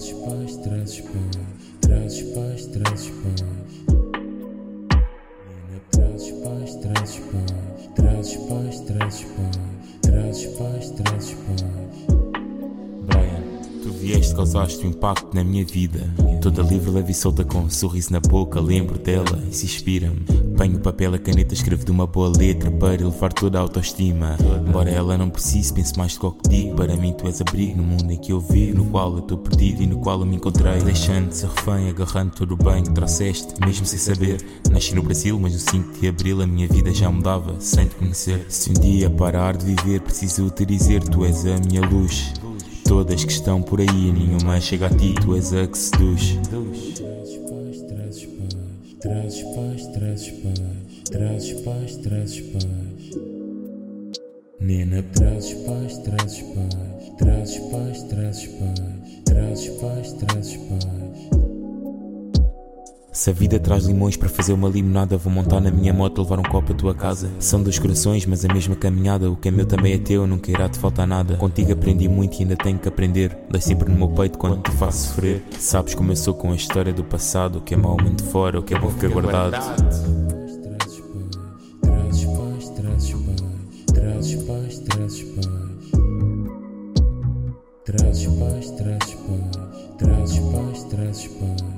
Trazes paz, trazes paz, trazes paz, trazes paz. Trazes paz, trazes paz, trazes paz, trazes paz, trazes paz, trazes paz. Vieste, causaste um impacto na minha vida. Toda livre, leve e solta com um sorriso na boca. Lembro dela, isso inspira-me. Apanho papel e caneta, escrevo de uma boa letra para elevar toda a autoestima. Embora ela não precise, pense mais do que digo. Para mim, tu és abrigo no mundo em que eu vivo, no qual eu estou perdido e no qual eu me encontrei. Deixando de ser refém, agarrando todo o bem que trouxeste, mesmo sem saber. Nasci no Brasil, mas no 5 de abril a minha vida já mudava, sem te conhecer. Se um dia parar de viver, preciso te dizer: tu és a minha luz. Todas que estão por aí, nenhuma chega a ti, tu és a que seduz. Trazes paz, trazes paz, trazes paz, trazes paz. Nena, trazes paz, trazes paz, trazes paz, trazes paz, trazes paz, trazes paz. Se a vida traz limões para fazer uma limonada, vou montar na minha moto levar um copo à tua casa. São dois corações, mas a mesma caminhada. O que é meu também é teu, nunca irá te faltar nada. Contigo aprendi muito e ainda tenho que aprender. Dói sempre no meu peito quando te faço sofrer. Sabes como eu sou com a história do passado. O que é mau muito fora, o que é bom fica guardado. Trazes paz, trazes paz, trazes paz, trazes paz.